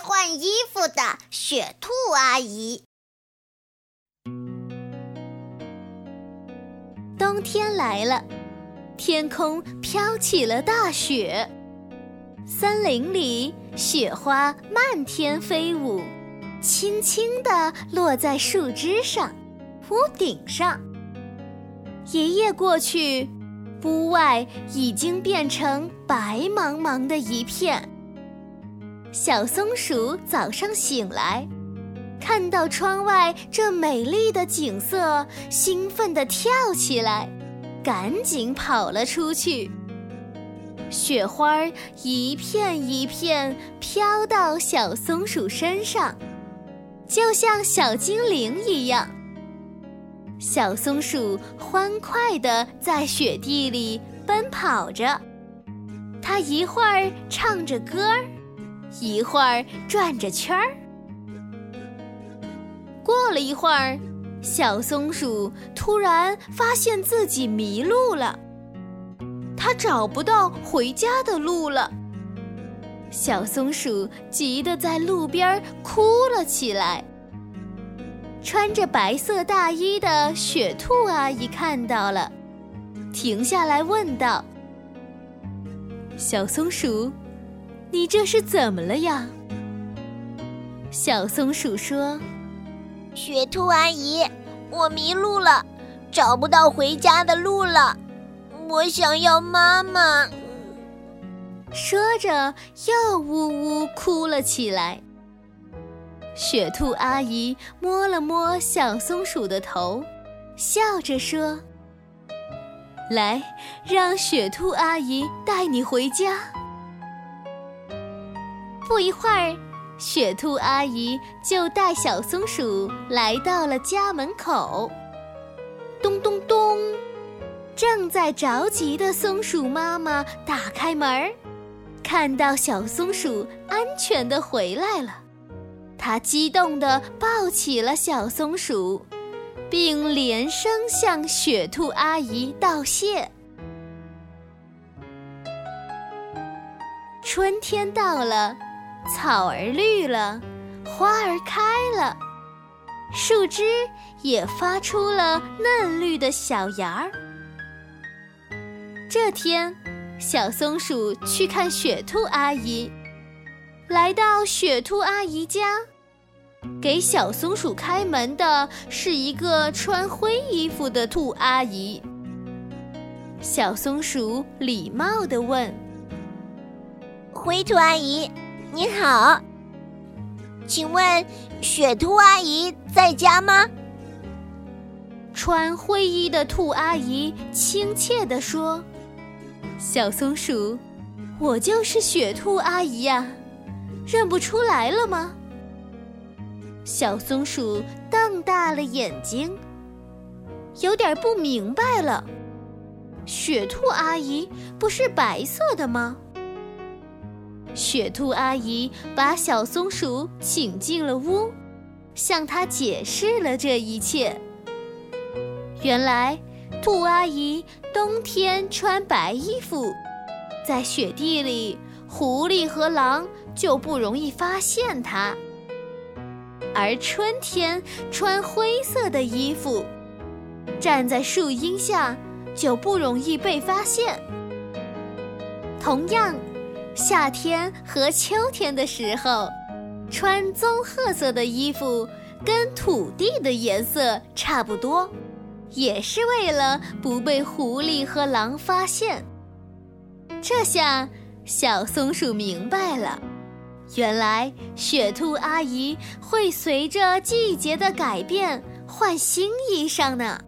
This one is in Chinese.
换衣服的雪兔阿姨。冬天来了，天空飘起了大雪，森林里雪花漫天飞舞，轻轻地落在树枝上、屋顶上。一夜过去，屋外已经变成白茫茫的一片。小松鼠早上醒来，看到窗外这美丽的景色，兴奋地跳起来，赶紧跑了出去。雪花一片一片飘到小松鼠身上，就像小精灵一样。小松鼠欢快地在雪地里奔跑着，它一会儿唱着歌儿，一会儿转着圈儿。过了一会儿，小松鼠突然发现自己迷路了，它找不到回家的路了。小松鼠急得在路边哭了起来。穿着白色大衣的雪兔阿姨看到了，停下来问道：“小松鼠，你这是怎么了呀？”小松鼠说：“雪兔阿姨，我迷路了，找不到回家的路了，我想要妈妈。”说着，又呜呜哭了起来。雪兔阿姨摸了摸小松鼠的头，笑着说：“来，让雪兔阿姨带你回家。”不一会儿，雪兔阿姨就带小松鼠来到了家门口。咚咚咚！正在着急的松鼠妈妈打开门，看到小松鼠安全的回来了。他激动地抱起了小松鼠，并连声向雪兔阿姨道谢。春天到了，草儿绿了，花儿开了，树枝也发出了嫩绿的小芽儿。这天，小松鼠去看雪兔阿姨。来到雪兔阿姨家，给小松鼠开门的是一个穿灰衣服的兔阿姨。小松鼠礼貌地问：“灰兔阿姨，你好，请问雪兔阿姨在家吗？”穿灰衣的兔阿姨亲切地说：“小松鼠，我就是雪兔阿姨呀。”认不出来了吗？小松鼠瞪大了眼睛，有点不明白了。雪兔阿姨不是白色的吗？雪兔阿姨把小松鼠请进了屋，向他解释了这一切。原来，兔阿姨冬天穿白衣服，在雪地里。狐狸和狼就不容易发现它，而春天穿灰色的衣服，站在树荫下就不容易被发现。同样，夏天和秋天的时候，穿棕褐色的衣服跟土地的颜色差不多，也是为了不被狐狸和狼发现。这下。小松鼠明白了，原来雪兔阿姨会随着季节的改变换新衣裳呢。